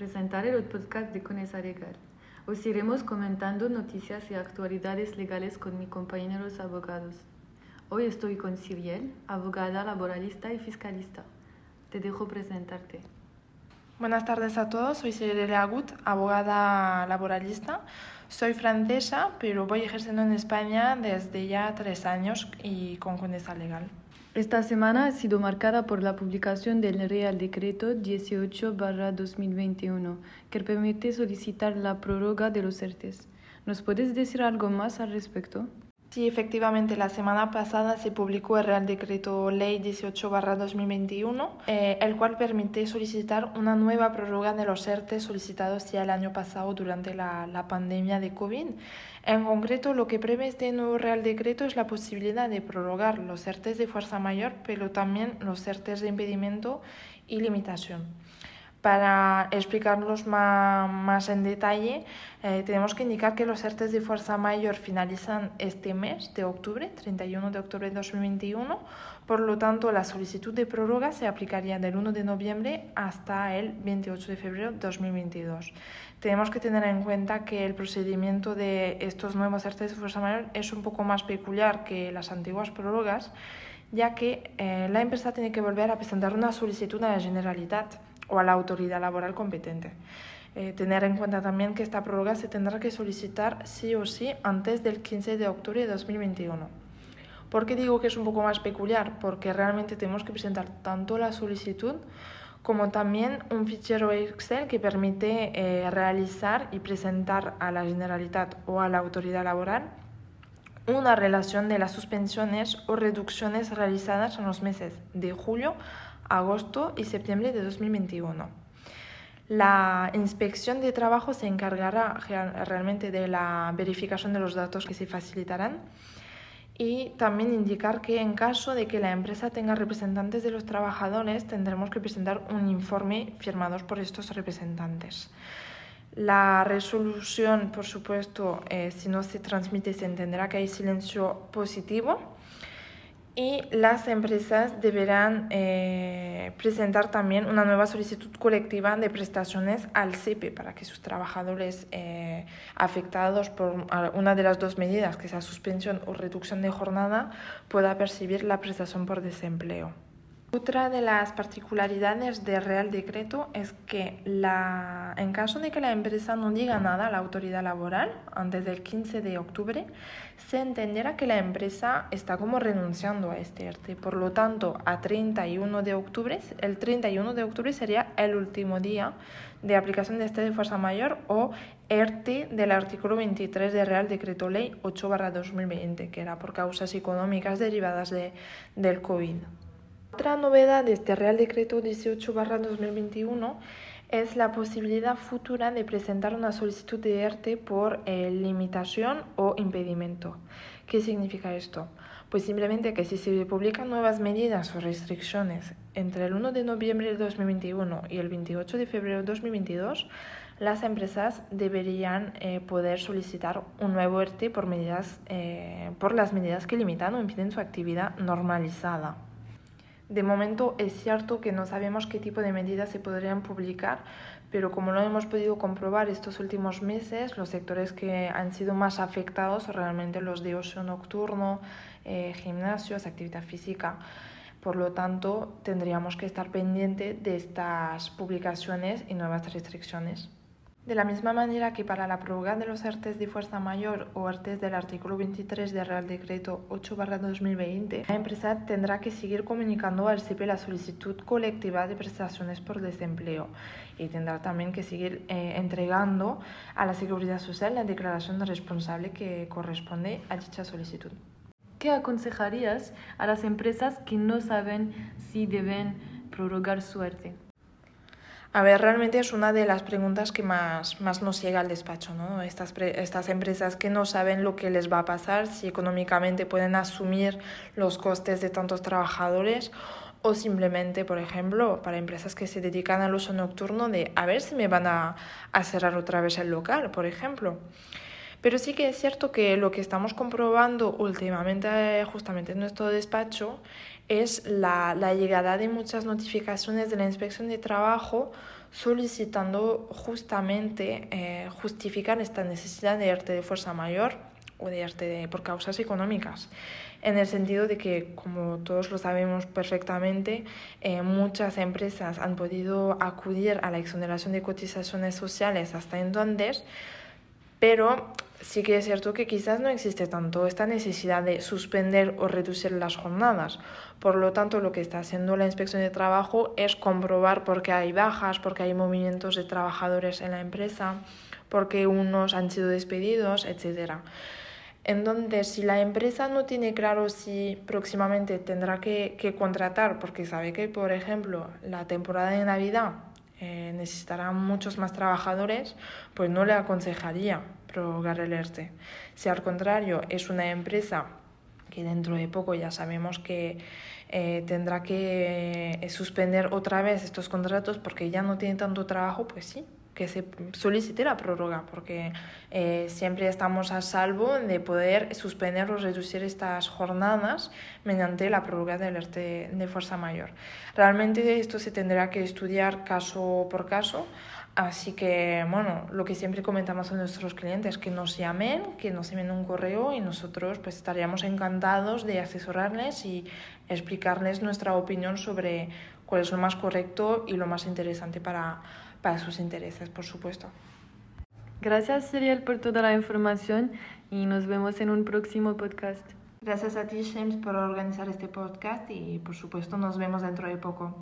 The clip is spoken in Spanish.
presentaré el podcast de Conesa Legal. Os iremos comentando noticias y actualidades legales con mis compañeros abogados. Hoy estoy con Siriel, abogada laboralista y fiscalista. Te dejo presentarte. Buenas tardes a todos, soy Siriel Agut, abogada laboralista. Soy francesa, pero voy ejerciendo en España desde ya tres años y con Conesa Legal. Esta semana ha sido marcada por la publicación del Real Decreto 18-2021, que permite solicitar la prórroga de los ERTES. ¿Nos puedes decir algo más al respecto? Sí, efectivamente, la semana pasada se publicó el Real Decreto Ley 18-2021, eh, el cual permite solicitar una nueva prórroga de los ERTE solicitados ya el año pasado durante la, la, pandemia de COVID. En concreto, lo que prevé este nuevo Real Decreto es la posibilidad de prorrogar los ERTES de fuerza mayor, pero también los ERTES de impedimento y limitación. Para explicarlos más, en detalle, eh, tenemos que indicar que los ERTES de fuerza mayor finalizan este mes de octubre, 31 de octubre de 2021. Por lo tanto, la solicitud de prórroga se aplicaría del 1 de noviembre hasta el 28 de febrero de 2022. Tenemos que tener en cuenta que el procedimiento de estos nuevos ERTES de fuerza mayor es un poco más peculiar que las antiguas prórrogas, ya que eh, la empresa tiene que volver a presentar una solicitud a la Generalitat o a la autoridad laboral competente. Eh, tener en cuenta también que esta prórroga se tendrá que solicitar sí o sí antes del 15 de octubre de 2021. ¿Por qué digo que es un poco más peculiar? Porque realmente tenemos que presentar tanto la solicitud como también un fichero Excel que permite eh, realizar y presentar a la Generalitat o a la autoridad laboral una relación de las suspensiones o reducciones realizadas en los meses de julio agosto y septiembre de 2021. La inspección de trabajo se encargará realmente de la verificación de los datos que se facilitarán y también indicar que en caso de que la empresa tenga representantes de los trabajadores tendremos que presentar un informe firmado por estos representantes. La resolución, por supuesto, eh, si no se transmite, se entenderá que hay silencio positivo y las empresas deberán eh, presentar también una nueva solicitud colectiva de prestaciones al CIPE para que sus trabajadores eh, afectados por una de las dos medidas, que sea suspensión o reducción de jornada, pueda percibir la prestación por desempleo. Otra de las particularidades del Real Decreto es que la, en caso de que la empresa no diga nada a la autoridad laboral antes del 15 de octubre, se entenderá que la empresa está como renunciando a este ERTE. Por lo tanto, a 31 de octubre, el 31 de octubre sería el último día de aplicación de este de fuerza mayor o ERTE del artículo 23 del Real Decreto Ley 8-2020, que era por causas económicas derivadas de, del COVID. Otra novedad de este Real Decreto 18-2021 es la posibilidad futura de presentar una solicitud de ERTE por eh, limitación o impedimento. ¿Qué significa esto? Pues simplemente que si se publican nuevas medidas o restricciones entre el 1 de noviembre de 2021 y el 28 de febrero de 2022, las empresas deberían eh, poder solicitar un nuevo ERTE por, medidas, eh, por las medidas que limitan o impiden su actividad normalizada. De momento es cierto que no sabemos qué tipo de medidas se podrían publicar, pero como lo hemos podido comprobar estos últimos meses, los sectores que han sido más afectados son realmente los de ocio nocturno, eh, gimnasios, actividad física. Por lo tanto, tendríamos que estar pendiente de estas publicaciones y nuevas restricciones. De la misma manera que para la prórroga de los artes de fuerza mayor o artes del artículo 23 del Real Decreto 8-2020, la empresa tendrá que seguir comunicando al CIPE la solicitud colectiva de prestaciones por desempleo y tendrá también que seguir eh, entregando a la Seguridad Social la declaración de responsable que corresponde a dicha solicitud. ¿Qué aconsejarías a las empresas que no saben si deben prorrogar su arte? A ver, realmente es una de las preguntas que más, más nos llega al despacho, ¿no? Estas, estas empresas que no saben lo que les va a pasar, si económicamente pueden asumir los costes de tantos trabajadores o simplemente, por ejemplo, para empresas que se dedican al uso nocturno de a ver si me van a, a cerrar otra vez el local, por ejemplo. Pero sí que es cierto que lo que estamos comprobando últimamente justamente en nuestro despacho es la, llegada de muchas notificaciones de la inspección de trabajo solicitando justamente eh, justificar esta necesidad de arte de fuerza mayor o de arte por causas económicas, en el sentido de que, como todos lo sabemos perfectamente, eh, muchas empresas han podido acudir a la exoneración de cotizaciones sociales hasta entonces, pero sí que es cierto que quizás no existe tanto esta necesidad de suspender o reducir las jornadas. Por lo tanto, lo que está haciendo la inspección de trabajo es comprobar por qué hay bajas, por qué hay movimientos de trabajadores en la empresa, por qué unos han sido despedidos, etc. Entonces, si la empresa no tiene claro si próximamente tendrá que, contratar, porque sabe que, por ejemplo, la temporada de Navidad eh, necesitará muchos más trabajadores, pues no le aconsejaría prorrogar el ERTE. Si al contrario es una empresa que dentro de poco ya sabemos que eh, tendrá que eh, suspender otra vez estos contratos porque ya no tiene tanto trabajo, pues sí, que se solicite la prórroga, porque eh, siempre estamos a salvo de poder suspender o reducir estas jornadas mediante la prórroga del ERTE de fuerza mayor. Realmente esto se tendrá que estudiar caso por caso, así que, bueno, lo que siempre comentamos a nuestros clientes, que nos llamen, que nos envíen un correo y nosotros pues estaríamos encantados de asesorarles y explicarles nuestra opinión sobre cuál es lo más correcto y lo más interesante para para sus intereses, por supuesto. Gracias, Seriel, por toda la información y nos vemos en un próximo podcast. Gracias a ti, James, por organizar este podcast y, por supuesto, nos vemos dentro de poco.